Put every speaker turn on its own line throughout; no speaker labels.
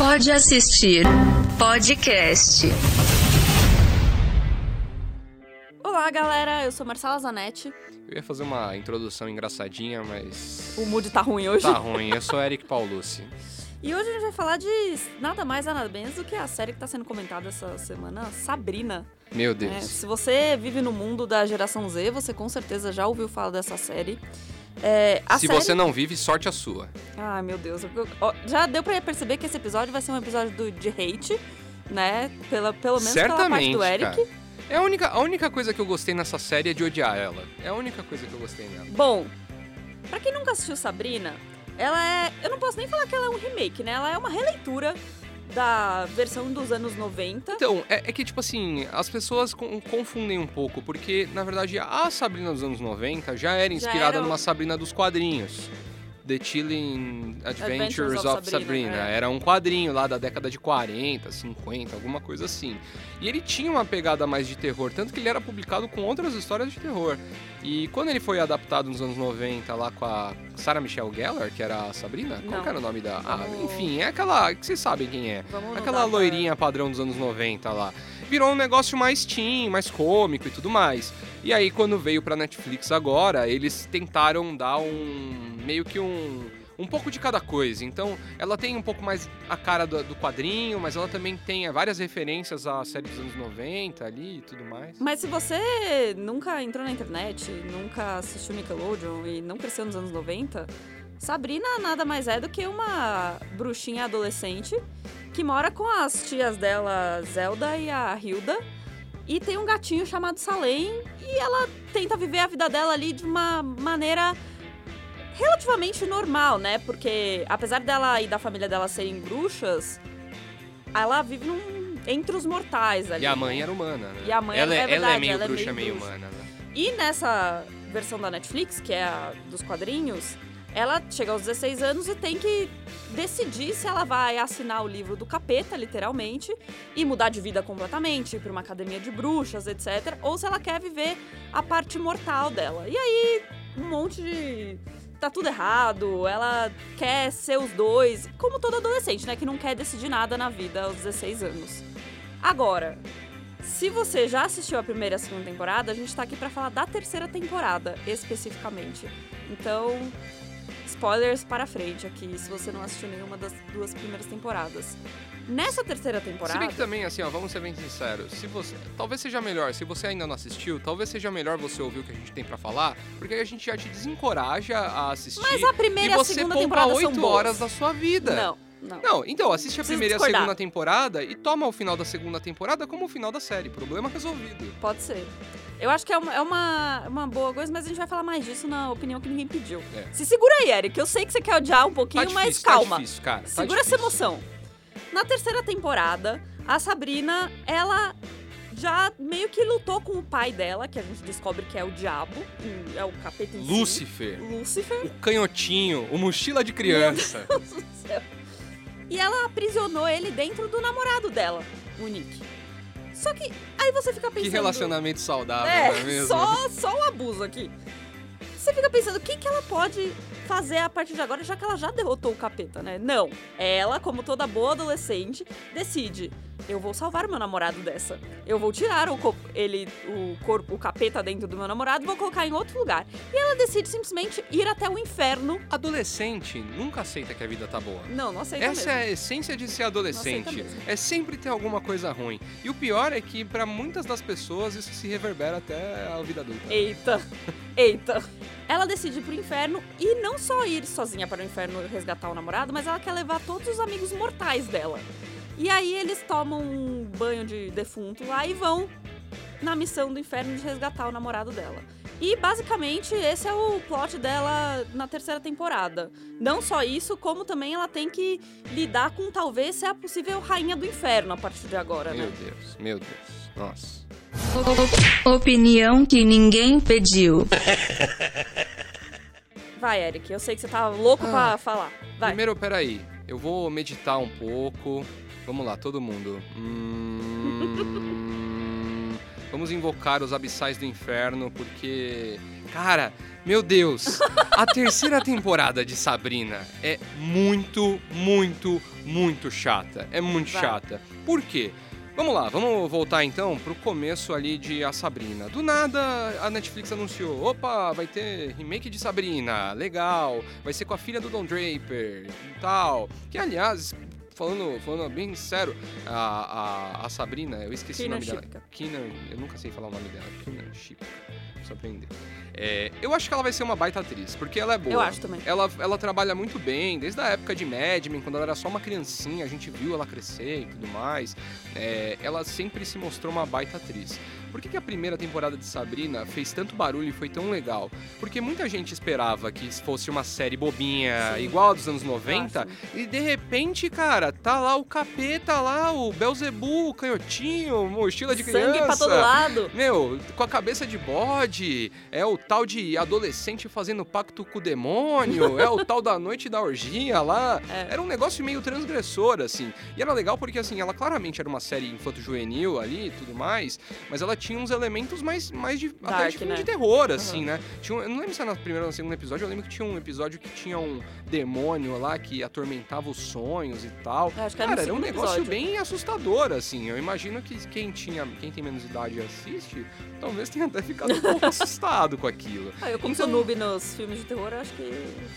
Pode assistir podcast.
Olá, galera. Eu sou Marcela Zanetti.
Eu ia fazer uma introdução engraçadinha, mas.
O mood tá ruim hoje.
Tá ruim. Eu sou Eric Paulucci.
E hoje a gente vai falar de nada mais nada menos do que a série que tá sendo comentada essa semana, Sabrina.
Meu
É,
Deus.
se você vive no mundo da geração Z, você com certeza já ouviu falar dessa série. É,
Se
série...
você não vive, sorte a sua.
Ai, meu Deus. já deu pra perceber que esse episódio vai ser um episódio do- de hate, né? Pela, pelo menos pela parte
Certamente,
do Eric.
cara. É a única, a única coisa que eu gostei nessa série é de odiar ela. É a única coisa que eu gostei nela.
Bom, pra quem nunca assistiu Sabrina, ela é. Eu não posso nem falar que ela é um remake, né? Ela é uma releitura da versão dos anos 90.
Então, é, é que, tipo assim, as pessoas con- confundem um pouco, porque, na verdade, a Sabrina dos anos 90 já era inspirada
era o-
numa Sabrina dos quadrinhos. The Chilling Adventures,
Adventures
of,
of
Sabrina.
Sabrina, é.
Era um quadrinho lá da década de 40, 50, alguma coisa assim. E ele tinha uma pegada mais de terror, tanto que ele era publicado com outras histórias de terror. E quando ele foi adaptado nos anos 90 lá com a Sarah Michelle Gellar, que era a Sabrina, qual
Não.
que era o nome da... Ah,
Vamos-
enfim, é aquela que vocês sabem quem é.
Vamos
Aquela
dar pra-
loirinha padrão dos anos 90 lá. Virou um negócio mais teen, mais cômico e tudo mais. E aí, quando veio pra Netflix agora, eles tentaram dar um. meio que um. Um pouco de cada coisa. Então, ela tem um pouco mais a cara do, do quadrinho, mas ela também tem é, várias referências à série dos anos 90 ali e tudo mais.
Mas se você nunca entrou na internet, nunca assistiu Nickelodeon e não cresceu nos anos 90, Sabrina nada mais é do que uma bruxinha adolescente que mora com as tias dela, Zelda e a Hilda, e tem um gatinho chamado Salem e ela tenta viver a vida dela ali de uma maneira relativamente normal, né? Porque apesar dela e da família dela serem bruxas, ela vive num- entre os mortais ali.
E a
né?
mãe era humana, né?
E a mãe
ela,
é
ela é
verdade,
meio
ela é
bruxa,
meio
meio
bruxa.
humana, né?
E nessa versão da Netflix, que é a dos quadrinhos, ela chega aos 16 anos e tem que decidir se ela vai assinar o livro do capeta, literalmente, e mudar de vida completamente, ir pra uma academia de bruxas, etc. Ou se ela quer viver a parte mortal dela. E aí, um monte de. Tá tudo errado, ela quer ser os dois, como todo adolescente, né? Que não quer decidir nada na vida aos 16 anos. Agora, se você já assistiu a primeira e a segunda temporada, a gente tá aqui pra falar da terceira temporada, especificamente. Então, spoilers para frente aqui, se você não assistiu nenhuma das duas primeiras temporadas. Nessa terceira
Se bem
temporada,
que também, assim, ó, vamos ser bem sinceros. Se você, talvez seja melhor, se você ainda não assistiu, talvez seja melhor você ouvir o que a gente tem pra falar, porque aí a gente já te desencoraja a assistir.
mas a primeira
e
e a
você
segunda
poupa
temporada são
8
boas.
horas da sua vida.
Não, não.
Não, então assiste a
Preciso
primeira e a segunda temporada e toma o final da segunda temporada como o final da série. Problema resolvido.
Pode ser. Eu acho que é uma, é uma, uma boa coisa, mas a gente vai falar mais disso na opinião que ninguém pediu.
É.
Se segura aí, Eric. Eu sei que você quer odiar um pouquinho,
Tá
mas
difícil,
calma.
tá difícil, cara. tá
Segura essa
difícil.
emoção. Na terceira temporada, a Sabrina, ela já meio que lutou com o pai dela, que a gente descobre que é o diabo, é o capeta em si.
Lúcifer,
Lúcifer.
o canhotinho, o mochila de criança.
Meu Deus do céu. E ela aprisionou ele dentro do namorado dela, o Nick. Só que aí você fica pensando...
que relacionamento saudável,
É,
não é mesmo?
só, só o abuso aqui. Você fica pensando, o que, que ela pode fazer a partir de agora, já que ela já derrotou o capeta, né? Não. Ela, como toda boa adolescente, decide. Eu vou salvar meu namorado dessa. Eu vou tirar o, ele, o corpo, o capeta dentro do meu namorado e vou colocar em outro lugar. E ela decide simplesmente ir até o inferno.
Adolescente nunca aceita que a vida tá boa.
Não, não aceita
Essa
mesmo.
é a essência de ser adolescente. É sempre ter alguma coisa ruim. E o pior é que pra muitas das pessoas isso se reverbera até a vida adulta.
Eita, eita. Ela decide ir pro inferno e não só ir sozinha para o inferno resgatar o namorado, mas ela quer levar todos os amigos mortais dela. E aí eles tomam um banho de defunto lá e vão na missão do inferno de resgatar o namorado dela. E basicamente esse é o plot dela na terceira temporada. Não só isso, como também ela tem que lidar com talvez ser a possível rainha do inferno a partir de agora,
Meu
né?
Deus, meu Deus. Nossa.
Opinião que ninguém pediu.
Vai, Eric, eu sei que você tá louco pra falar. Vai.
Primeiro, peraí. Eu vou meditar um pouco. Vamos lá, todo mundo. Hum, Vamos invocar os abissais do inferno, porque Cara, meu Deus, a terceira temporada de Sabrina é muito, muito, muito chata. É muito
Vai.
chata. Por quê? Vamos lá, vamos voltar então pro começo ali de A Sabrina. Do nada, a Netflix anunciou: opa, vai ter remake de Sabrina, legal, vai ser com a filha do Don Draper e tal. Que aliás. Falando, falando bem sério, a, a, a Sabrina, eu esqueci
Keenan
o nome dela.
Shipka.
Keenan, eu nunca sei falar o nome dela. Keenan Shipka. Preciso aprender. É, eu acho que ela vai ser uma baita atriz, porque ela é boa.
Eu acho também.
Ela, ela trabalha muito bem, desde a época de Mad Men, quando ela era só uma criancinha, a gente viu ela crescer e tudo mais. É, ela sempre se mostrou uma baita atriz. Por que, que a primeira temporada de Sabrina fez tanto barulho e foi tão legal? Porque muita gente esperava que fosse uma série bobinha,
Sim.
igual a dos anos 90,
Ah,
e de repente, cara, tá lá o capeta lá, o Belzebu, o canhotinho, mochila de criança.
Sangue pra todo lado.
Meu, com a cabeça de bode, é o tal de adolescente fazendo pacto com o demônio, é o tal da noite da orgia lá.
É.
Era um negócio meio transgressor, assim. E era legal porque, assim, ela claramente era uma série infanto-juvenil ali e tudo mais, mas ela tinha uns elementos mais, mais de, até
Dark,
de filme
né?
de terror, assim,
Uhum.
né? Tinha eu não lembro se era no primeiro ou no segundo episódio, eu lembro que tinha um episódio que tinha um demônio lá que atormentava os sonhos e tal.
Acho que era
Cara, era um negócio
episódio.
bem assustador, assim. Eu imagino que quem tinha, quem tem menos idade assiste, talvez tenha até ficado um pouco assustado com aquilo.
Ah, eu como
Então-
sou noob nos filmes de terror, eu acho que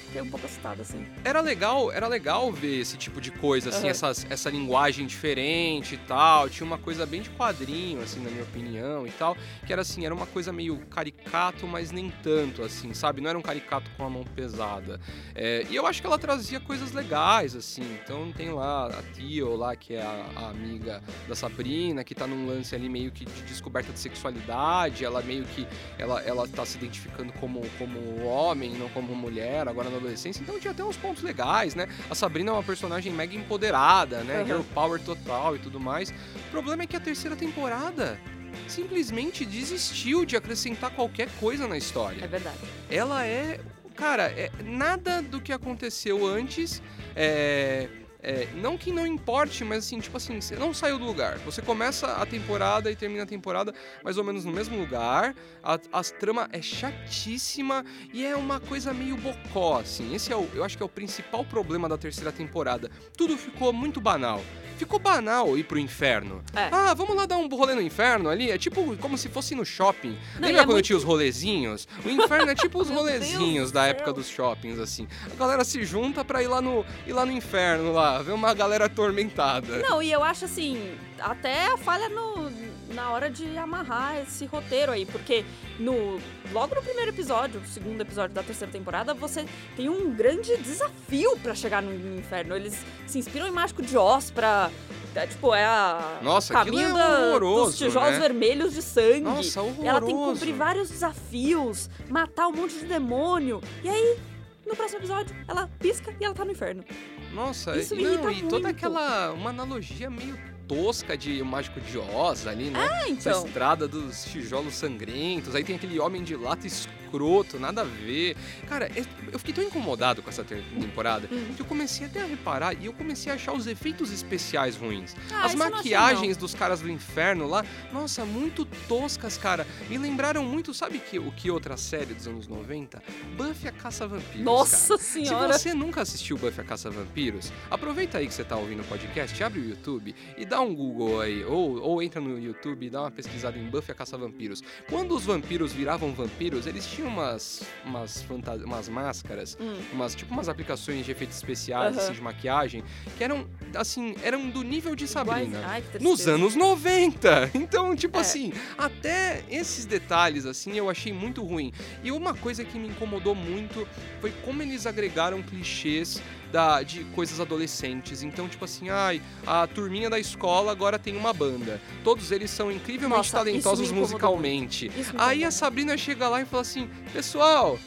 fiquei um pouco assustada, assim.
Era legal, era legal ver esse tipo de coisa, assim,
Aham.
essas, essa linguagem diferente e tal. Tinha uma coisa bem de quadrinho, assim, na minha opinião e tal. Que era assim, era uma coisa meio caricato, mas nem tanto, assim, sabe? Não era um caricato com a mão pesada. É, e eu acho que ela trazia coisas legais, assim. Então tem lá a Tio lá, que é a, a amiga da Sabrina, que tá num lance ali meio que de descoberta de sexualidade. Ela meio que. Ela, ela tá se identificando como, como homem, não como mulher, agora na adolescência. Então tinha até uns pontos legais, né? A Sabrina é uma personagem mega empoderada, né?
Aham.
Girl power total e tudo mais. O problema é que a terceira temporada simplesmente desistiu de acrescentar qualquer coisa na história
É verdade.
ela é. Cara, é, nada do que aconteceu antes é. É, não que não importe, mas assim, tipo assim, você não saiu do lugar. Você começa a temporada e termina a temporada mais ou menos no mesmo lugar. A, as trama é chatíssima e é uma coisa meio bocó, assim. Esse é o, eu acho que é o principal problema da terceira temporada. Tudo ficou muito banal. Ficou banal ir pro inferno.
É.
Ah, vamos lá dar um rolê no inferno ali? É tipo como se fosse no shopping.
Não,
Lembra
é
quando
muito-
tinha os rolezinhos? O inferno é tipo os
Deus
rolezinhos
do
da
céu.
época dos shoppings, assim. A galera se junta pra ir lá no, ir lá no inferno, lá, ver uma galera atormentada.
Não, e eu acho assim, até a falha no, na hora de amarrar esse roteiro aí, porque no logo no primeiro episódio, o segundo episódio da terceira temporada, você tem um grande desafio pra chegar no, no inferno. Eles se inspiram em Mágico de Oz pra é, tipo, é a
Nossa,
caminho
é
da- dos tijolos
né?
vermelhos de sangue.
Nossa, horroroso.
Ela tem que cumprir vários desafios, matar um monte de demônio. E aí, no próximo episódio, ela pisca e ela tá no inferno.
Nossa,
Isso
e-
me
não,
irrita
e toda
muito.
aquela. Uma analogia meio tosca de o Mágico de Oz ali, né?
Ah,
Essa
então.
estrada dos tijolos sangrentos, aí tem aquele homem de lata escroto, nada a ver. Cara, é- eu fiquei tão incomodado com essa temporada
Hum.
que eu comecei até a reparar e eu comecei a achar os efeitos especiais ruins.
Ah,
As maquiagens dos caras do inferno lá, nossa, muito toscas, cara. Me lembraram muito, sabe que, o que outra série dos anos 90? Buffy a Caça-Vampiros,
Nossa
cara.
senhora.
Se você nunca assistiu Buffy a Caça-Vampiros, aproveita aí que você tá ouvindo o podcast, abre o YouTube e dá um Google aí, ou, ou entra no YouTube e dá uma pesquisada em Buffy a Caça-Vampiros. Quando os vampiros viravam vampiros, eles tinham umas, umas, fanta- umas máscaras,
Hum.
umas, tipo umas aplicações de efeitos especiais,
Aham.
assim, de maquiagem, que eram, assim, eram do nível de Sabrina.
Ai,
Nos anos 90! Então, tipo
É.
assim, até esses detalhes, assim, eu achei muito ruim. E uma coisa que me incomodou muito foi como eles agregaram clichês da, de coisas adolescentes. Então, tipo assim, ai, a turminha da escola agora tem uma banda. Todos eles são incrivelmente
Nossa,
talentosos musicalmente. Aí a. Sabrina chega lá e fala assim: Pessoal,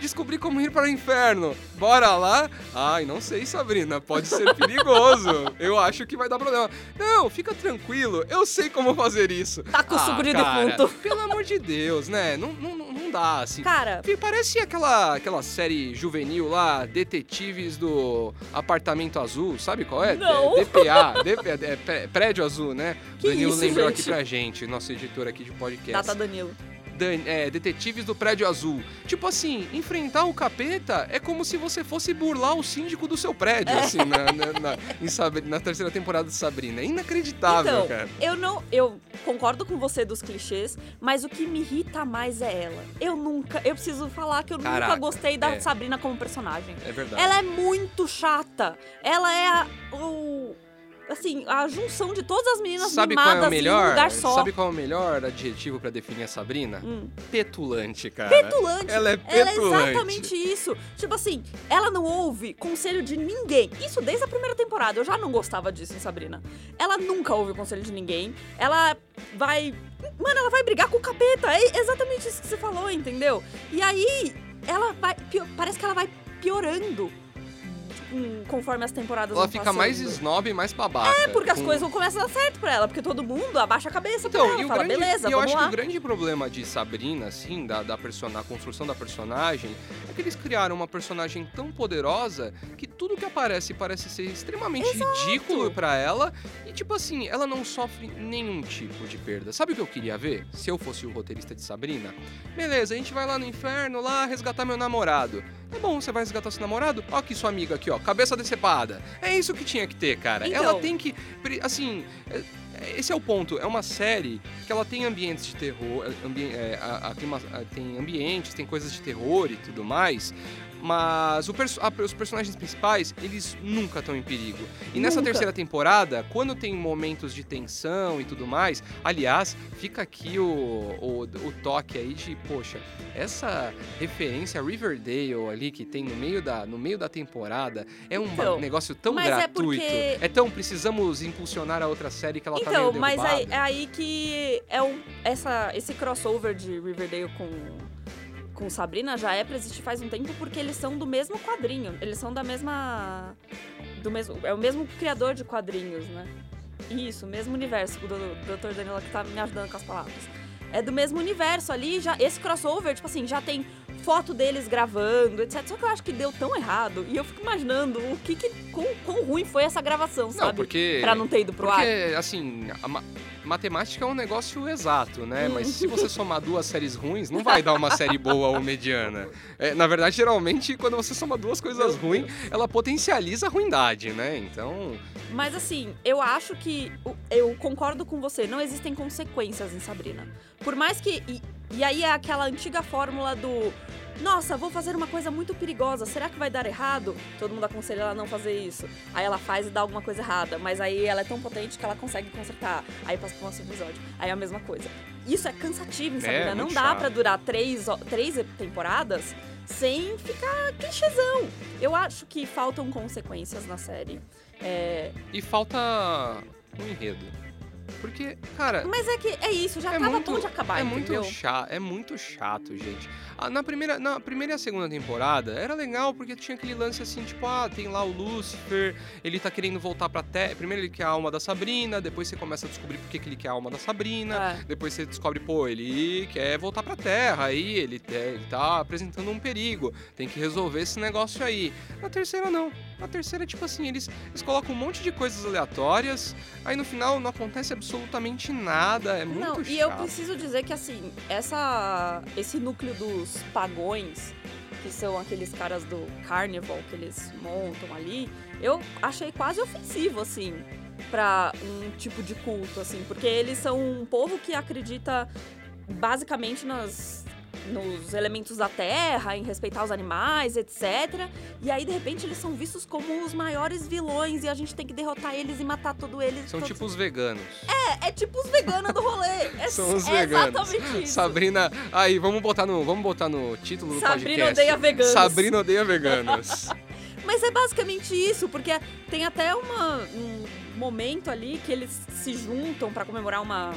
descobri como ir para o inferno. Bora lá? Ai, não sei, Sabrina, pode ser perigoso. Eu acho que vai dar problema. Não, fica tranquilo, eu sei como fazer isso.
Tá com o suco de
cara,
defunto.
Pelo amor de Deus, né? Não, não, não dá, assim.
Cara,
Parece aquela, aquela série juvenil lá, Detetives do Apartamento Azul, sabe qual é?
Não.
É, DPA, DPA, é, Pré- Prédio Azul, né?
Que
Danilo
isso,
lembrou
gente?
aqui pra gente, nosso editor aqui de podcast.
Data Danilo.
Dan- é, detetives do prédio azul. Tipo assim, enfrentar o capeta é como se você fosse burlar o síndico do seu prédio, assim, na, na, na- Sabri- na terceira temporada de Sabrina. É inacreditável,
Então,
cara.
eu não. Eu concordo com você dos clichês, mas o que me irrita mais é ela. Eu nunca. Eu preciso falar que eu
Caraca,
nunca gostei da
é.
Sabrina como personagem.
É verdade.
Ela é muito chata. Ela é a. O, assim, a junção de todas as meninas
Sabe qual
mimadas
é o
em um
melhor?
lugar só.
Sabe qual é o melhor adjetivo pra definir a Sabrina?
Hum.
Petulante, cara.
Petulante.
Ela é
Ela é
petulante.
exatamente isso. Tipo assim, ela não ouve conselho de ninguém. Isso desde a primeira temporada. Eu já não gostava disso em Sabrina. Ela nunca ouve conselho de ninguém. Ela vai. Mano, ela vai brigar com o capeta. É exatamente isso que você falou, entendeu? E aí, ela vai. Parece que ela vai piorando conforme as temporadas
Ela fica
passando.
mais snob e mais babaca.
É, porque as
com-
coisas vão começar a dar certo pra ela. Porque todo mundo abaixa a cabeça pra
Então,
ela.
e
Fala,
grande,
beleza,
e eu acho
lá.
que o grande problema de Sabrina, assim, da, da, persona, construção da personagem, é que eles criaram uma personagem tão poderosa que tudo que aparece parece ser extremamente ridículo pra ela. E, tipo assim, ela não sofre nenhum tipo de perda. Sabe o que eu queria ver? Se eu fosse o roteirista de Sabrina? Beleza, a gente vai lá no inferno, lá resgatar meu namorado. Tá bom, você vai resgatar seu namorado? Ó aqui sua amiga aqui, ó, cabeça decepada. É isso que tinha que ter, cara.
Então.
Ela tem que, assim, é- esse é o ponto. É uma série que ela tem ambientes de terror, é, ambi é, a- a- tem, uma- a- tem ambientes, tem coisas de terror e tudo mais. Mas perso- a- os personagens principais, eles nunca estão em perigo. E nessa
Nunca.
terceira temporada, quando tem momentos de tensão e tudo mais, aliás, fica aqui o, o, o toque aí de, poxa, essa referência a Riverdale ali que tem no meio da, no meio da temporada é um
Então,
negócio tão
mas é
gratuito.
porque-
É tão precisamos impulsionar a outra série que ela tá
Então,
meio
mas
derrubada.
aí, é aí que é um, essa, esse crossover de Riverdale com, com Sabrina já é pra existir faz um tempo porque eles são do mesmo quadrinho. Eles são da mesma. Do mesmo, é o mesmo criador de quadrinhos, né? Isso, mesmo universo. O Dr. Danilo que tá me ajudando com as palavras. É do mesmo universo ali, já esse crossover, tipo assim, já tem foto deles gravando, etc. Só que eu acho que deu tão errado. E eu fico imaginando o que, que quão, quão ruim foi essa gravação,
Não,
sabe?
porque
Pra não ter ido pro ar.
Porque, assim, a matemática é um negócio exato, né? Mas se você somar duas séries ruins, não vai dar uma série boa ou mediana. É, na verdade, geralmente, quando você soma duas coisas ruins, ela potencializa a ruindade, né? Então,
Mas assim, eu acho que. Eu concordo com você, não existem consequências em Sabrina. Por mais que. E, e aí é aquela antiga fórmula do. Nossa, vou fazer uma coisa muito perigosa, será que vai dar errado? Todo mundo aconselha ela a não fazer isso. Aí ela faz e dá alguma coisa errada, mas aí ela é tão potente que ela consegue consertar. Aí passa pro nosso episódio. Aí é a mesma coisa. Isso é cansativo
É,
Sabrina. não
muito
dá
chato.
pra durar três, três temporadas sem ficar clichêzão. Eu acho que faltam consequências na série. É,
e falta um enredo. Porque, cara,
Mas é que é isso, já
é
tava
muito,
bom de acabar,
é
entendeu?
muito chato, é muito chato, gente. Ah, na primeira, na primeira e a segunda temporada era legal porque tinha aquele lance assim, tipo, ah, tem lá o Lúcifer, ele tá querendo voltar pra Terra. Primeiro ele quer a alma da Sabrina, depois você começa a descobrir por que que ele quer a alma da Sabrina.
É.
Depois você descobre, pô, ele quer voltar pra Terra, aí ele, ele tá apresentando um perigo, tem que resolver esse negócio aí. Na terceira, não. Na terceira, tipo assim, eles, eles colocam um monte de coisas aleatórias, aí no final não acontece absolutamente nada, é muito
Não,
chato.
e eu preciso dizer que assim, essa, esse núcleo dos pagões, que são aqueles caras do carnival que eles montam ali, eu achei quase ofensivo, assim, pra um tipo de culto, assim, porque eles são um povo que acredita basicamente nas nos elementos da terra, em respeitar os animais, etc. E aí, de repente, eles são vistos como os maiores vilões e a gente tem que derrotar eles e matar todo eles.
São
todos-
tipo os veganos.
é, é tipo os veganos do rolê. É,
São os
é
veganos.
exatamente isso.
Sabrina, aí vamos botar no, vamos botar no título do
Sabrina
podcast.
odeia veganos.
Sabrina odeia veganos.
Mas é basicamente isso, porque tem até uma, um momento ali que eles se juntam pra comemorar uma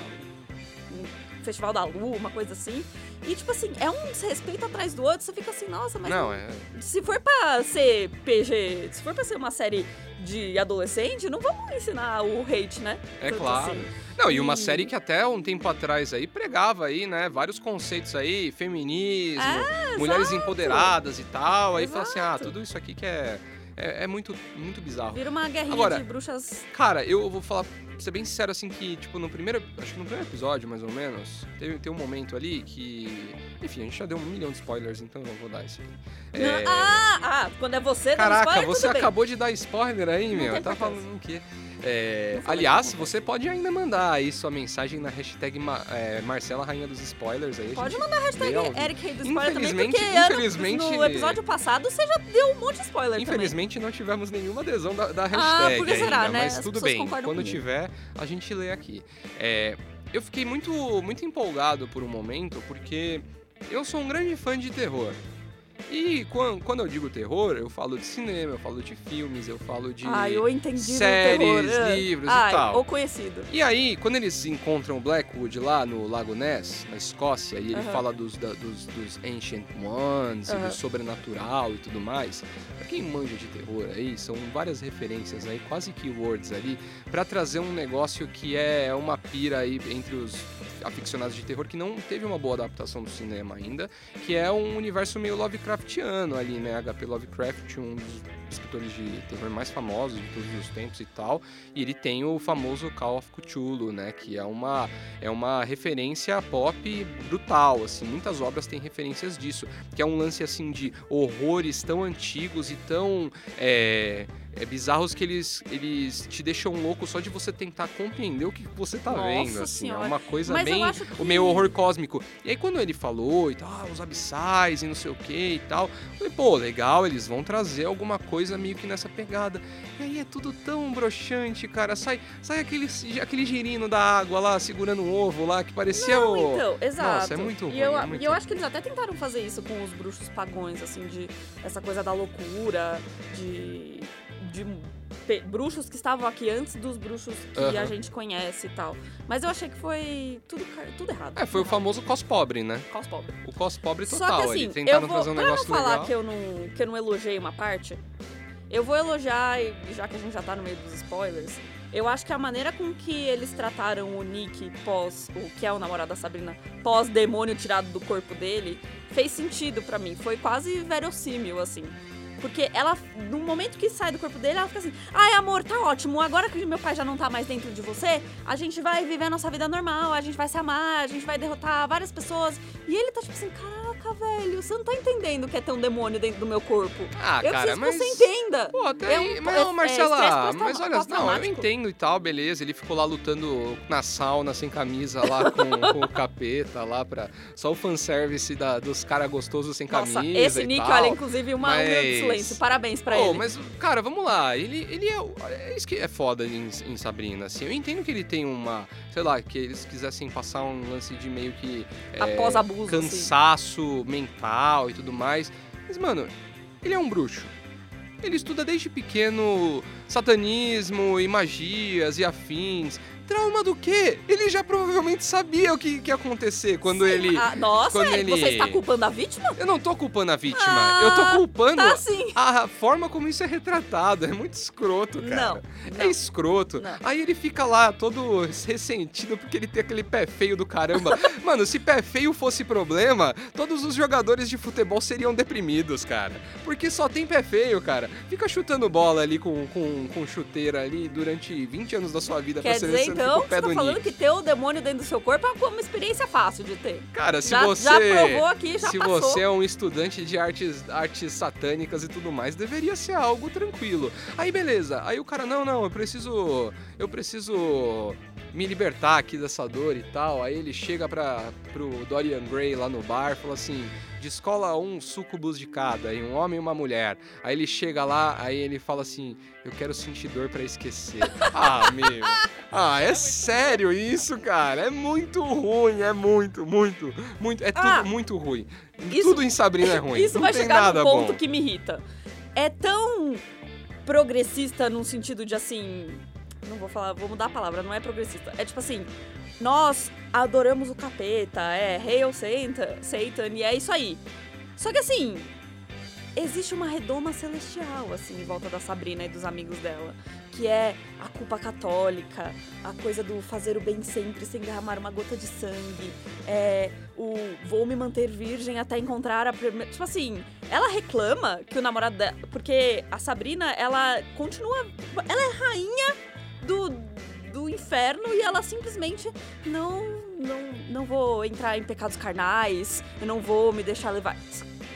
um festival da lua, uma coisa assim. E tipo assim, é um desrespeito atrás do outro, você fica assim, nossa, mas
não, é,
se for pra ser PG, se for pra ser uma série de adolescente, não vamos ensinar o hate, né?
é
Tanto
claro.
assim.
Não, e uma
E-
série que até um tempo atrás aí pregava aí, né, vários conceitos aí, feminismo, mulheres empoderadas e tal. Aí fala assim, ah,
Exato.
tudo isso aqui que é, é, é muito, muito bizarro.
Vira uma guerrinha
Agora-
de bruxas.
Cara, eu vou falar ser bem sincero, assim, que, tipo, no primeiro. Acho que no primeiro episódio, mais ou menos, teve, tem um momento ali que. Enfim, a gente já deu um milhão de spoilers, então eu não vou dar isso aí. É,
ah, ah, quando é você,
Caraca,
spoiler,
você
tudo bem.
acabou de dar spoiler aí,
Não
meu.
tem
Tá falando o quê? É, aliás, você pode ainda mandar aí sua mensagem na hashtag Ma- é, Marcela Rainha dos Spoilers aí.
Pode mandar a hashtag. Eric Rei do Spoiler também,
Infelizmente-
porque ano-
infelizmente-
no episódio passado você já deu um monte de spoiler
Infelizmente não tivemos nenhuma adesão da, da hashtag
Ah, por que
ainda,
será, né?
mas
As
tudo bem. Quando tiver, a gente lê aqui. É, eu fiquei muito, muito empolgado por um momento, porque eu sou um grande fã de terror. E quan- quando eu digo terror, eu falo de cinema, eu falo de filmes, eu falo de...
Ah, eu entendi
séries.
Ah.
livros e tal.
Ou conhecido.
E aí, quando eles encontram o Blackwood lá no Lago Ness, na Escócia, e ele
Aham.
fala dos, da- dos, dos Ancient Ones, e
Aham.
do sobrenatural e tudo mais, pra quem manja de terror aí, são várias referências aí, quase keywords ali, pra trazer um negócio que é uma pira aí entre os aficionados de terror que não teve uma boa adaptação do cinema ainda, que é um universo meio Lovecraftiano ali, né? HP Lovecraft, um dos escritores de terror mais famosos de todos os tempos e tal. E ele tem o famoso Call of Cthulhu, né? Que é uma, é uma referência pop brutal, assim. Muitas obras têm referências disso. Que é um lance, assim, de horrores tão antigos e tão... é, é, bizarros que eles, eles te deixam louco só de você tentar compreender o que você tá
Nossa
vendo, assim.
Senhora.
É uma coisa
Mas
bem...
que-
O meio horror cósmico. E aí quando ele falou e tal, ah, os abissais e não sei o que e tal, eu falei, pô, legal, eles vão trazer alguma coisa meio que nessa pegada. E aí é tudo tão broxante, cara. Sai, sai aquele, aquele girino da água lá, segurando um ovo lá, que parecia
Não,
o...
então, exato.
Nossa, é muito ruim,
E eu,
é muito
e eu acho que eles até tentaram fazer isso com os bruxos pagões, assim, de essa coisa da loucura, de. de bruxos que estavam aqui antes dos bruxos que
Aham.
a gente conhece e tal. Mas eu achei que foi tudo, tudo errado.
É, foi o famoso cos pobre, né?
Cos pobre.
O cos pobre
Só
total.
que assim,
Eles tentaram
eu vou,
fazer um
pra
negócio
não falar
legal.
que eu não, que eu não elogiei uma parte, eu vou elogiar, já que a gente já tá no meio dos spoilers, eu acho que a maneira com que eles trataram o Nick pós, o que é o namorado da Sabrina, pós demônio tirado do corpo dele, fez sentido pra mim. Foi quase verossímil, assim. Porque ela, no momento que sai do corpo dele, ela fica assim: ai, amor, tá ótimo. Agora que meu pai já não tá mais dentro de você, a gente vai viver a nossa vida normal, a gente vai se amar, a gente vai derrotar várias pessoas. E ele tá tipo assim: caraca, velho, você não tá entendendo que é ter um demônio dentro do meu corpo.
Ah,
eu
cara,
preciso
mas...
que você entenda.
Pô, até
É um-
mas,
é- é
Marcela,
estresse
mas olha, não, eu entendo e tal, beleza. Ele ficou lá lutando na sauna, sem camisa, lá com, com o capeta, lá pra. Só o fanservice da, dos caras gostosos sem
Nossa,
camisa.
esse Nick,
tal.
olha, inclusive, uma um
mas-
silêncio. Parabéns pra
Pô,
ele.
mas, cara, vamos lá. Ele, ele é. É isso que é foda em, em Sabrina, assim. Eu entendo que ele tem uma. Sei lá, que eles quisessem passar um lance de meio que. é,
Após abuso, assim.
Mental e tudo mais. Mas, mano, ele é um bruxo. Ele estuda desde pequeno satanismo e magias e afins. Trauma do quê? Ele já provavelmente sabia o que, que ia acontecer quando
Sim,
ele.
ah, nossa,
quando
é,
ele-
você está culpando a vítima?
Eu não tô culpando a vítima,
Ah,
eu tô culpando
Tá
a forma como isso é retratado. É muito escroto, cara.
Não,
É
não.
escroto.
Não.
Aí ele fica lá todo ressentido porque ele tem aquele pé feio do caramba. Mano, se pé feio fosse problema, todos os jogadores de futebol seriam deprimidos, cara. Porque só tem pé feio, cara. Fica chutando bola ali com, com, com chuteira ali durante 20 anos da sua vida
Quer
pra você
então, você tá
do
falando que ter o demônio dentro do seu corpo é uma experiência fácil de ter.
Cara, se
já,
você.
já provou aqui, já
se
passou.
você é um estudante de artes, artes satânicas e tudo mais, deveria ser algo tranquilo. Aí beleza, aí o cara, não, não, eu preciso. Eu preciso me libertar aqui dessa dor e tal. Aí ele chega pra, pro Dorian Gray lá no bar fala assim: descola um sucubus de cada, um homem e uma mulher. Aí ele chega lá, aí ele fala assim: eu quero sentir dor pra esquecer. ah, meu. Ah, é sério isso, cara? É muito ruim, é muito, muito, muito. É tudo
Ah,
muito ruim.
isso-
tudo em Sabrina é ruim.
Isso
não
vai
tem
chegar
nada
num ponto
bom.
que me irrita. É tão progressista num sentido de assim. Não vou falar, vou mudar a palavra, não é progressista. É tipo assim, nós adoramos o capeta, é Hail Satan, Satan, e é isso aí. Só que assim, existe uma redoma celestial, assim, em volta da Sabrina e dos amigos dela. Que é a culpa católica, a coisa do fazer o bem sempre sem derramar uma gota de sangue, é o vou me manter virgem até encontrar a primeira. Tipo assim, ela reclama que o namorado dela. Porque a Sabrina, ela continua. Ela é rainha do, do inferno e ela simplesmente não, não, não vou entrar em pecados carnais, eu não vou me deixar levar.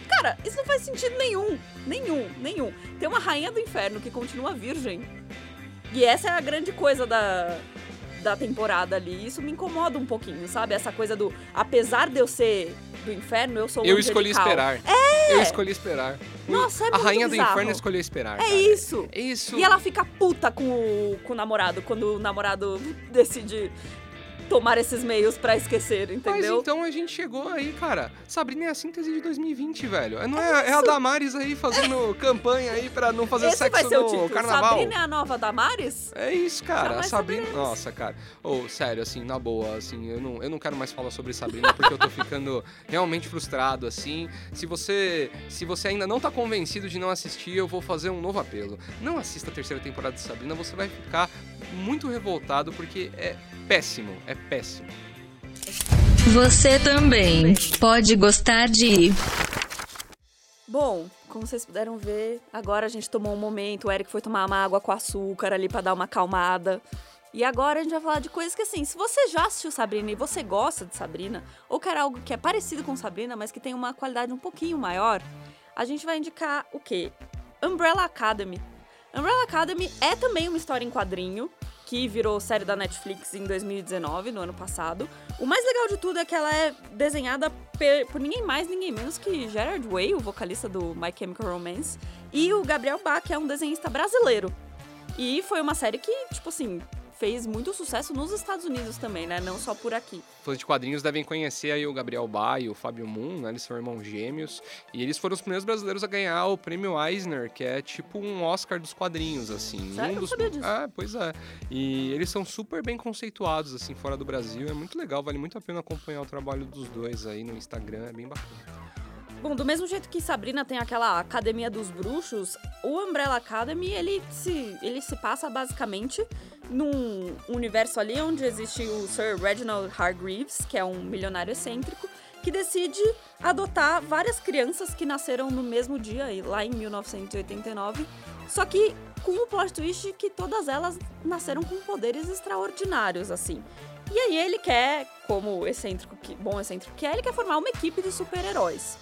Cara, isso não faz sentido nenhum. Nenhum, nenhum. Tem uma rainha do inferno que continua virgem. E essa é a grande coisa da, da temporada ali. Isso me incomoda um pouquinho, sabe? Essa coisa do. Apesar de eu ser do inferno, eu sou
Eu escolhi esperar. É! Eu escolhi esperar.
Nossa, é
A rainha do
bizarro.
inferno escolheu esperar.
É
cara.
isso.
É isso.
E ela fica puta com o, com o namorado quando o namorado decide tomar esses meios pra esquecer,
Mas
entendeu?
então a gente chegou aí, cara. Sabrina é a síntese de 2020, velho. Não é, é a Damares aí fazendo campanha aí pra não fazer
Esse
sexo no
título.
carnaval.
Sabrina é a nova Damares?
É isso, cara. A Sabrina. Nossa, cara. Ô, sério, assim, na boa, assim, eu não, eu não quero mais falar sobre Sabrina porque eu tô ficando realmente frustrado, assim. Se você. Se você ainda não tá convencido de não assistir, eu vou fazer um novo apelo. Não assista a terceira temporada de Sabrina, você vai ficar muito revoltado porque é péssimo. É péssimo.
Você também pode gostar de
Bom, como vocês puderam ver, agora a gente tomou um momento, o Eric foi tomar uma água com açúcar ali pra dar uma acalmada. E agora a gente vai falar de coisas que assim, se você já assistiu Sabrina e você gosta de Sabrina, ou quer algo que é parecido com Sabrina, mas que tem uma qualidade um pouquinho maior, a gente vai indicar o quê? Umbrella Academy. Umbrella Academy é também uma história em quadrinho, que virou série da Netflix em 2019, no ano passado. O mais legal de tudo é que ela é desenhada pe- por ninguém mais, ninguém menos que Gerard Way, o vocalista do My Chemical Romance, e o Gabriel Bach, que é um desenhista brasileiro. E foi uma série que, tipo assim, fez muito sucesso nos Estados Unidos também, né? Não só por aqui.
Fãs de quadrinhos devem conhecer aí o Gabriel Ba e o Fábio Moon, né? Eles são irmãos gêmeos. E eles foram os primeiros brasileiros a ganhar o prêmio Eisner, que é tipo um Oscar dos quadrinhos, assim.
Sério?
Um
Eu
dos...
não sabia disso.
Ah, pois é. E eles são super bem conceituados, assim, fora do Brasil. É muito legal, vale muito a pena acompanhar o trabalho dos dois aí no Instagram, é bem bacana.
Bom, do mesmo jeito que Sabrina tem aquela Academia dos Bruxos, o Umbrella Academy, ele se, ele se passa basicamente num universo ali onde existe o Sir Reginald Hargreaves, que é um milionário excêntrico, que decide adotar várias crianças que nasceram no mesmo dia, lá em 1989, só que com o plot twist que todas elas nasceram com poderes extraordinários, assim. E aí ele quer, como excêntrico que, bom excêntrico que é, ele quer formar uma equipe de super-heróis.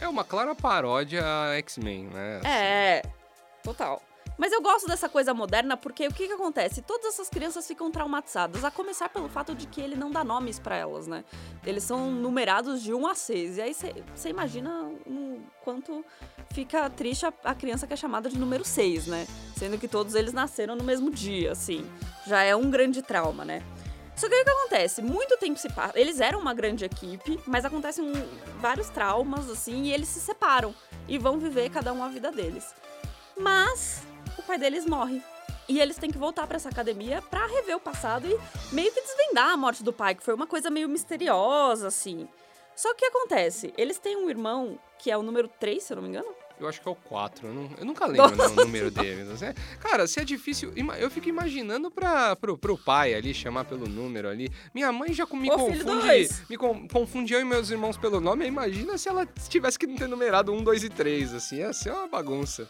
É uma clara paródia a X-Men, né?
É, total. Mas eu gosto dessa coisa moderna porque o que, que acontece? Todas essas crianças ficam traumatizadas, a começar pelo fato de que ele não dá nomes pra elas, né? Eles são numerados de 1 a 6. E aí você imagina o quanto fica triste a, a criança que é chamada de número 6, né? Sendo que todos eles nasceram no mesmo dia, assim. Já é um grande trauma, né? Só que o que acontece? Muito tempo se passa. Eles eram uma grande equipe, mas acontecem um- vários traumas, assim, e eles se separam e vão viver cada um a vida deles. Mas o pai deles morre. E eles têm que voltar pra essa academia pra rever o passado e meio que desvendar a morte do pai, que foi uma coisa meio misteriosa, assim. Só que o que acontece? Eles têm um irmão que é o número 3, se eu não me engano.
Eu acho que é o 4. Eu, não- eu nunca lembro né, o número deles. assim. Cara, se é difícil. Eu fico imaginando pra, pro, pro pai ali, chamar pelo número ali. Minha mãe já com- me
Ô,
confunde. Me con- confunde eu e meus irmãos pelo nome. Imagina se ela tivesse que ter numerado 1, 2 e 3. Assim, ia ser uma bagunça.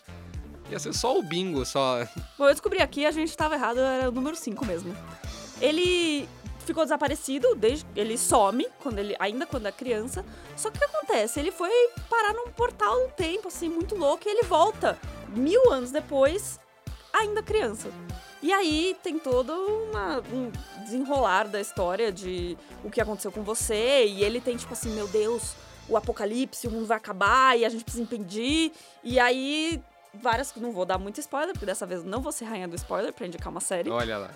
Ia ser só o bingo, só.
Bom, eu descobri aqui, a gente tava errado, era o número 5 mesmo. Ele ficou desaparecido, desde, ele some, quando ele, ainda quando é criança. Só que o que acontece? Ele foi parar num portal do tempo, assim, muito louco, e ele volta mil anos depois, ainda criança. E aí tem todo uma- um desenrolar da história de o que aconteceu com você, e ele tem tipo assim, meu Deus, o apocalipse, o mundo vai acabar, e a gente precisa impedir. E aí várias. Não vou dar muito spoiler, porque dessa vez não vou ser rainha do spoiler pra indicar uma série.
Olha lá.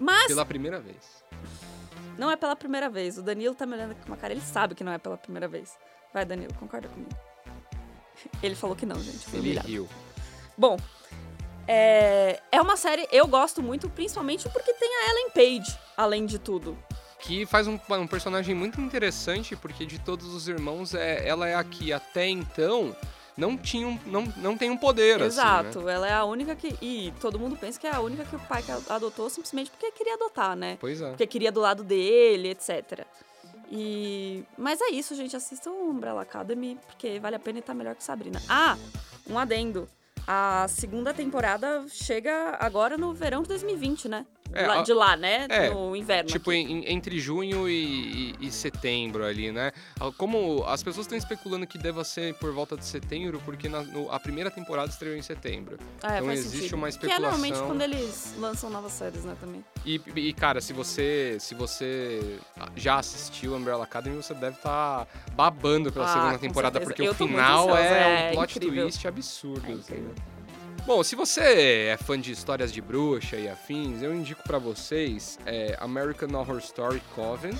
Mas
Pela primeira vez.
não é pela primeira vez. O Danilo tá me olhando aqui com uma cara, ele sabe que não é pela primeira vez. Vai, Danilo, concorda comigo. Ele falou que não, gente. Foi
Ele riu.
Bom, é, é uma série eu gosto muito, principalmente porque tem a Ellen Page, além de tudo.
Que faz um, um personagem muito interessante, porque de todos os irmãos, é, ela é a que até então não tinha um, não, não tem um poder, assim, né?
Exato, ela é a única que. E todo mundo pensa que é a única que o pai que adotou simplesmente porque queria adotar, né?
Pois é.
Porque queria do lado dele, etc. E. Mas é isso, gente. Assistam Umbrella Academy, porque vale a pena e tá melhor que Sabrina. Ah, um adendo. A segunda temporada chega agora no verão de 2020, né?
É,
lá- de lá, né?
é,
no inverno.
Tipo, em- entre junho e, e- e setembro ali, né? Ah, Como as pessoas estão especulando que deva ser por volta de setembro, porque na- no- a primeira temporada estreou em setembro.
Ah, é,
então existe
sentido.
uma
Que é normalmente
especulação.
quando eles lançam novas séries, né, também.
E, e, cara, se você se você já assistiu Umbrella Academy, você deve estar babando pela
Ah,
segunda temporada,
certeza.
porque
Eu
o final
ansiosa,
é,
é
um plot
incrível.
twist absurdo.
É
assim. Bom, se você é fã de histórias de bruxa e afins, eu indico pra vocês é, American Horror Story Coven.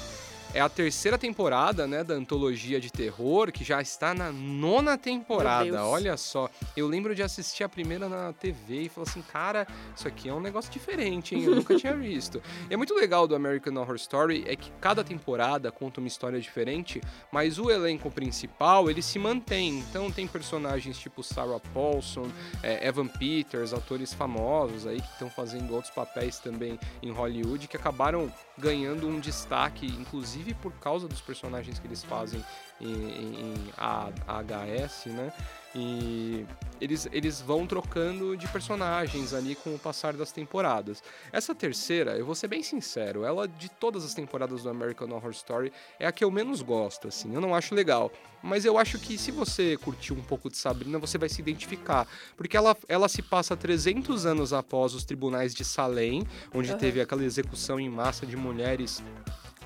É a terceira temporada, né, da antologia de terror, que já está na nona temporada. Olha só, eu lembro de assistir a primeira na TV e falar assim, cara, isso aqui é um negócio diferente, hein? Eu nunca tinha visto. E é muito legal do American Horror Story é que cada temporada conta uma história diferente, mas o elenco principal ele se mantém. Então tem personagens tipo Sarah Paulson, é, Evan Peters, atores famosos aí que estão fazendo outros papéis também em Hollywood que acabaram ganhando um destaque, inclusive por causa dos personagens que eles fazem em, em- em AHS, né? E eles, eles vão trocando de personagens ali com o passar das temporadas. Essa terceira, eu vou ser bem sincero, ela de todas as temporadas do American Horror Story é a que eu menos gosto, assim. Eu não acho legal. Mas eu acho que se você curtiu um pouco de Sabrina, você vai se identificar. Porque ela, ela se passa 300 anos após os tribunais de Salem, onde
Aham.
teve aquela execução em massa de mulheres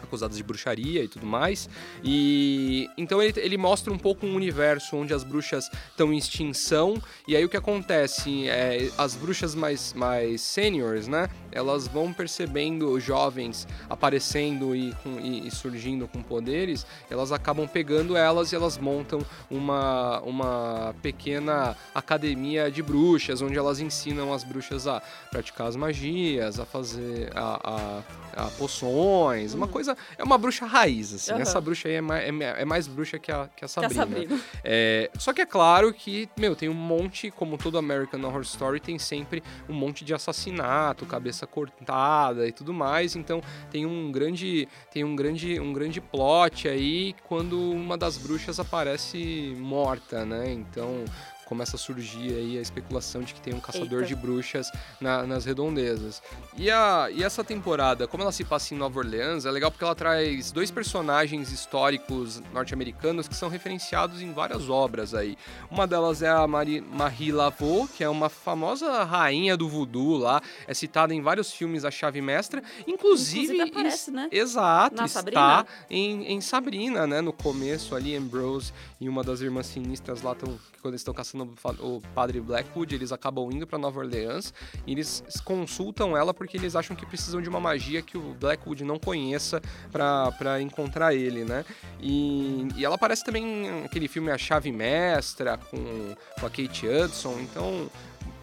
acusadas de bruxaria e tudo mais. E então ele, ele mostra um pouco um universo onde as bruxas estão em extinção. E aí o que acontece? É, as bruxas mais, mais seniors, né? Elas vão percebendo jovens aparecendo e, com- e- e surgindo com poderes, elas acabam pegando elas e elas montam uma, uma pequena academia de bruxas, onde elas ensinam as bruxas a praticar as magias, a fazer a, a- a poções, uma coisa. É uma bruxa raiz, assim.
Aham.
Essa bruxa aí é mais, é, é mais bruxa que a, que a
Que a
Sabrina.
Sabrina.
É, só que é claro que, meu, tem um monte, como todo American Horror Story, tem sempre um monte de assassinato, cabeça cortada e tudo mais. Então tem um grande, tem um grande, um grande plot aí quando uma das bruxas aparece morta, né? Então começa a surgir aí a especulação de que tem um caçador
Eita.
de bruxas na- nas redondezas. E, a, e essa temporada, como ela se passa em Nova Orleans, é legal porque ela traz dois personagens históricos norte-americanos que são referenciados em várias obras aí. Uma delas é a Marie, Marie Laveau, que é uma famosa rainha do voodoo lá, é citada em vários filmes a chave mestra, inclusive...
Inclusive aparece, né?
Exato,
Na
está
Sabrina?
em, em Sabrina, né? No começo ali, Ambrose e uma das irmãs sinistras lá estão. Quando eles estão caçando o padre Blackwood, eles acabam indo pra Nova Orleans e eles consultam ela porque eles acham que precisam de uma magia que o Blackwood não conheça pra encontrar ele, né? E, e ela aparece também naquele filme A Chave Mestra com, com a Kate Hudson, então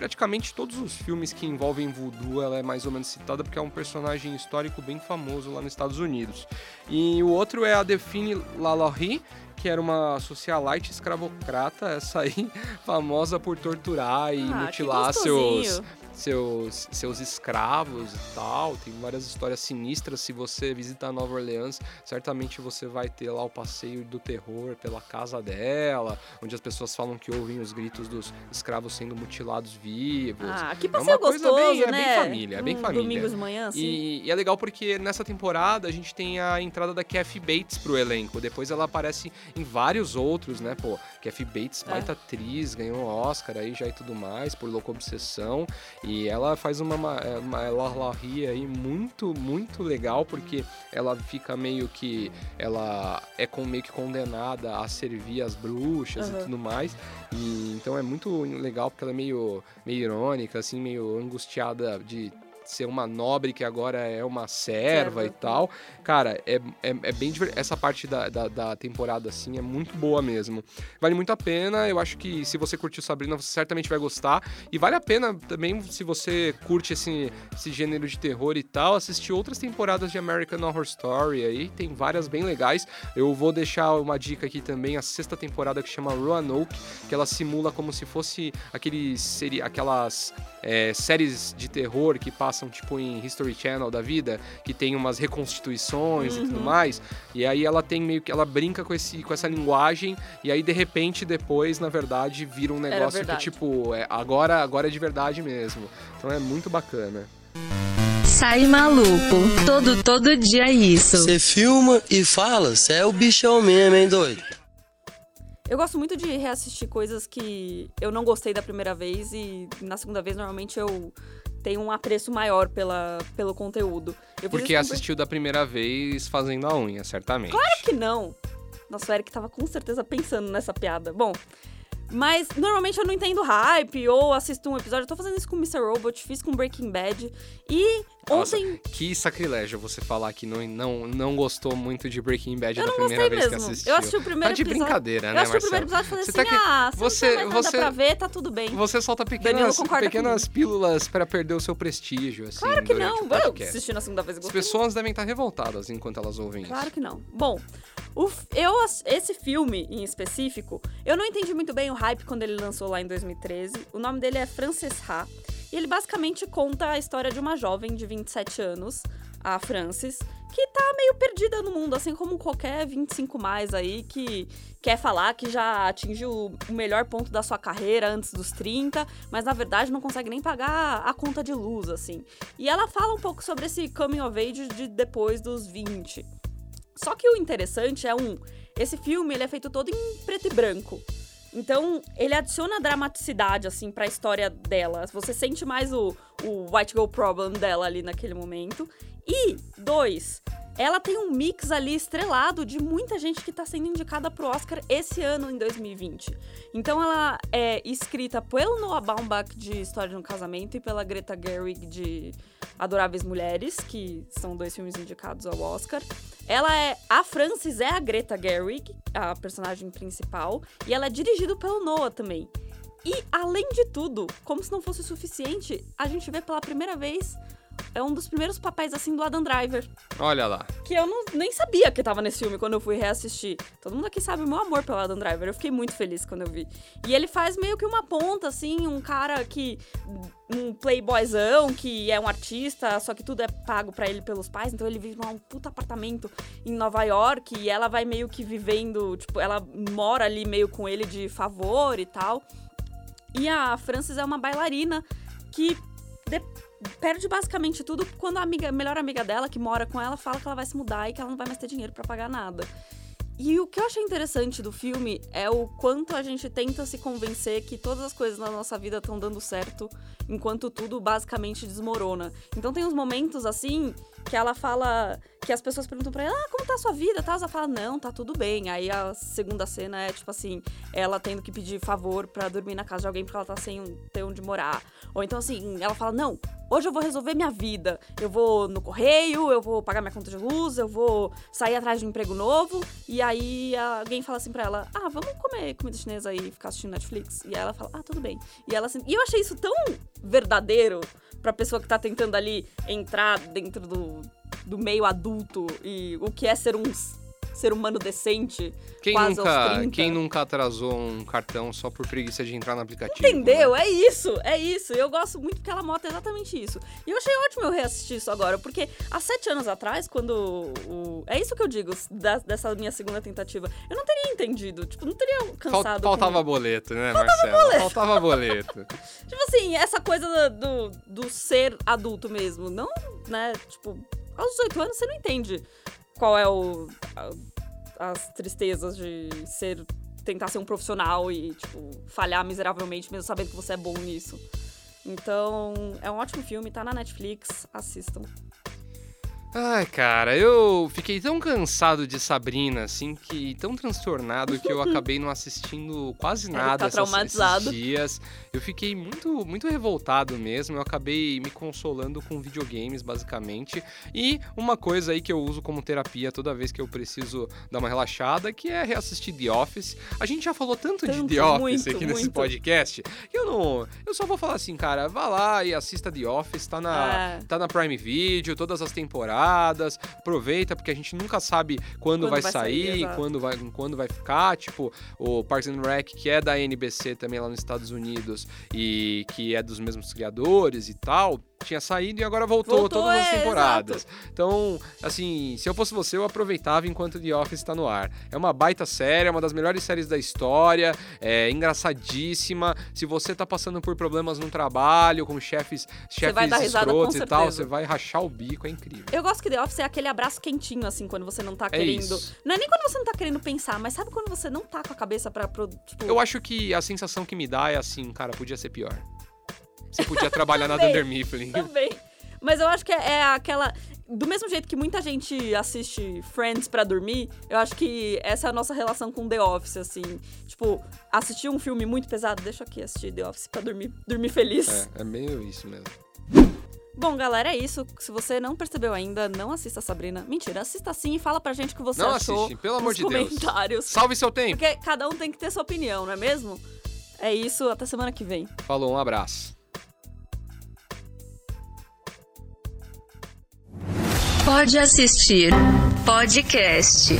praticamente todos os filmes que envolvem voodoo ela é mais ou menos citada porque é um personagem histórico bem famoso lá nos Estados Unidos. E o outro é a Delphine Lalaurie, que era uma socialite escravocrata, essa aí famosa por torturar e
Ah,
mutilar seus. Seus, seus escravos e tal. Tem várias histórias sinistras. Se você visitar Nova Orleans, certamente você vai ter lá o passeio do terror pela casa dela, onde as pessoas falam que ouvem os gritos dos escravos sendo mutilados vivos.
Ah, que
É uma
passeio gostoso,
bem- é bem
né?
família, é bem
Um
família.
Domingos de manhã, assim.
E, e é legal porque nessa temporada a gente tem a entrada da Kathy Bates pro elenco. Depois ela aparece em vários outros, né? Pô, Kathy Bates,
É.
baita atriz, ganhou um Oscar aí já e tudo mais, por Louca Obsessão. E ela faz uma, ma- é, uma Lalaurie aí muito, muito legal, porque ela fica meio que. Ela é com, meio que condenada a servir as bruxas e
Aham.
tudo mais. E então é muito legal porque ela é meio, meio irônica, assim, meio angustiada de ser uma nobre que agora é uma serva,
Serva.
e tal. Cara, é, é, é bem diver- Essa parte da, da, da temporada, assim, é muito boa mesmo. Vale muito a pena. Eu acho que se você curtiu Sabrina, você certamente vai gostar. E vale a pena também, se você curte esse, esse gênero de terror e tal, assistir outras temporadas de American Horror Story aí. Tem várias bem legais. Eu vou deixar uma dica aqui também, a sexta temporada que chama Roanoke, que ela simula como se fosse aqueles, seri- aquelas é, séries de terror que passam tipo em History Channel da vida, que tem umas reconstituições e tudo
Uhum.
mais. E aí ela tem meio que ela brinca com esse com essa linguagem e aí de repente depois, na verdade, vira um negócio que tipo, é, agora agora é de verdade mesmo. Então é muito bacana.
Sai maluco. Todo, todo dia isso.
Você filma e fala, você é o bichão mesmo, hein, doido?
Eu gosto muito de reassistir coisas que eu não gostei da primeira vez e na segunda vez normalmente eu tenho um apreço maior pela, pelo conteúdo.
Porque assistiu da primeira vez fazendo a unha, certamente.
Claro que não. Nossa, o Eric tava com certeza pensando nessa piada. Bom, mas normalmente eu não entendo hype ou assisto um episódio. Eu tô fazendo isso com Mr. Robot, fiz com Breaking Bad. E
Nossa,
ontem.
Que sacrilégio você falar que não, não, não gostou muito de Breaking Bad
Eu
primeira vez
mesmo.
que assistiu.
Eu assisti o primeiro
Tá de
episódio.
brincadeira,
eu
né,
assisti o primeiro
Marcelo?
episódio e falei
Você
assim:
tá que-
ah, se
você-
não
você-
pra ver, tá tudo bem.
Você solta pequenas, pequenas pílulas pra perder o seu prestígio, assim,
Claro que não. Eu assisti na segunda vez e
As pessoas devem estar revoltadas enquanto elas ouvem
Claro
isso.
que não. Bom, o eu, esse filme em específico, eu não entendi muito bem o hype quando ele lançou lá em 2013. O nome dele é Frances Ha. E ele basicamente conta a história de uma jovem de 27 anos, a Frances, que tá meio perdida no mundo, assim como qualquer 25 mais aí que quer falar que já atingiu o melhor ponto da sua carreira antes dos 30, mas na verdade não consegue nem pagar a conta de luz, assim. E ela fala um pouco sobre esse coming of age de depois dos 20. Só que o interessante é um, esse filme ele é feito todo em preto e branco. Então, ele adiciona dramaticidade, assim, pra história dela. Você sente mais o, o White Girl Problem dela ali naquele momento. E, dois, ela tem um mix ali estrelado de muita gente que tá sendo indicada pro Oscar esse ano, em 2020. Então, ela é escrita pelo Noah Baumbach de História de um Casamento e pela Greta Gerwig de Adoráveis Mulheres, que são dois filmes indicados ao Oscar. Ela é. A Frances é a Greta Gerwig, a personagem principal, e ela é dirigida pelo Noah também. E, além de tudo, como se não fosse o suficiente, a gente vê pela primeira vez. É um dos primeiros papéis assim do Adam Driver.
Olha lá.
Que eu não, nem sabia que tava nesse filme quando eu fui reassistir. Todo mundo aqui sabe o meu amor pelo Adam Driver. Eu fiquei muito feliz quando eu vi. E ele faz meio que uma ponta, assim, um cara que. Um playboyzão, que é um artista, só que tudo é pago pra ele pelos pais. Então ele vive num puta apartamento em Nova York. E ela vai meio que vivendo. Tipo, ela mora ali meio com ele de favor e tal. E a Frances é uma bailarina que perde basicamente tudo quando a amiga, melhor amiga dela, que mora com ela, fala que ela vai se mudar e que ela não vai mais ter dinheiro pra pagar nada. E o que eu achei interessante do filme é o quanto a gente tenta se convencer que todas as coisas na nossa vida estão dando certo, enquanto tudo basicamente desmorona. Então tem uns momentos assim que ela fala que as pessoas perguntam pra ela: "Ah, como tá a sua vida?" Tal, ela fala: "Não, tá tudo bem". Aí a segunda cena é tipo assim, ela tendo que pedir favor pra dormir na casa de alguém porque ela tá sem ter onde morar. Ou então assim, ela fala: "Não, hoje eu vou resolver minha vida. Eu vou no correio, eu vou pagar minha conta de luz, eu vou sair atrás de um emprego novo". E aí alguém fala assim pra ela: "Ah, vamos comer comida chinesa e ficar assistindo Netflix". E ela fala: "Ah, tudo bem". E ela assim, e eu achei isso tão verdadeiro pra pessoa que tá tentando ali entrar dentro do, do meio adulto e o que é ser um ser humano decente.
Quem
quase aos
nunca,
30.
quem nunca atrasou um cartão só por preguiça de entrar no aplicativo?
Entendeu?
né?
É isso, é isso. Eu gosto muito porque ela mostra exatamente isso. E eu achei ótimo eu reassistir isso agora, porque há sete anos atrás, quando o. É isso que eu digo da- dessa minha segunda tentativa. Eu não teria entendido, tipo, não teria cansado. com-
faltava boleto, né, Marcelo? Faltava boleto.
Tipo assim, essa coisa do, do ser adulto mesmo. Não, né? Tipo, aos 18 anos você não entende qual é o. a- as tristezas de ser. tentar ser um profissional e, tipo, falhar miseravelmente, mesmo sabendo que você é bom nisso. Então, é um ótimo filme, tá na Netflix, assistam.
Ai, cara, eu fiquei tão cansado de Sabrina, assim, que tão transtornado que eu acabei não assistindo quase
Ele
nada
tá
essas- esses dias. Eu fiquei muito, muito revoltado mesmo. Eu acabei me consolando com videogames, basicamente. E uma coisa aí que eu uso como terapia toda vez que eu preciso dar uma relaxada, que é reassistir The Office. A gente já falou tanto, de
Tanto,
The Office
muito,
aqui nesse
muito.
podcast que eu não. Eu só vou falar assim, cara, vá lá e assista The Office, tá na,
É.
tá na Prime Video, todas as temporadas. Aproveita, porque a gente nunca sabe quando,
Quando
vai,
vai sair,
sair, quando vai, quando vai ficar. Tipo, o Parks and Rec, que é da NBC também lá nos Estados Unidos e que é dos mesmos criadores e tal. tinha saído e agora voltou,
Voltou,
todas as
é,
temporadas. Então, assim, se eu fosse você, eu aproveitava enquanto The Office está no ar. É uma baita série, é uma das melhores séries da história, é engraçadíssima. Se você tá passando por problemas no trabalho, com chefes, chefes escrotos e tal, você vai rachar o bico, é incrível.
Eu gosto que The Office é aquele abraço quentinho, assim, quando você não tá
É
querendo.
isso.
Não é nem quando você não tá querendo pensar, mas sabe quando você não tá com a cabeça pra. pro- Tipo,
Eu acho que a sensação que me dá é assim, cara, podia ser pior. Você podia trabalhar na
Também.
Dunder Mifflin.
Também. Mas eu acho que é é aquela. Do mesmo jeito que muita gente assiste Friends pra dormir, eu acho que essa é a nossa relação com The Office, assim. Tipo, assistir um filme muito pesado, deixa eu aqui assistir The Office pra dormir, dormir feliz.
É, é meio isso mesmo.
Bom, galera, é isso. Se você não percebeu ainda, não assista a Sabrina. Mentira, assista sim e fala pra gente o que você
Não
achou
assiste, pelo amor de Deus.
comentários.
Salve seu tempo!
Porque cada um tem que ter sua opinião, não é mesmo? É isso, até semana que vem.
Falou, um abraço.
Pode assistir podcast.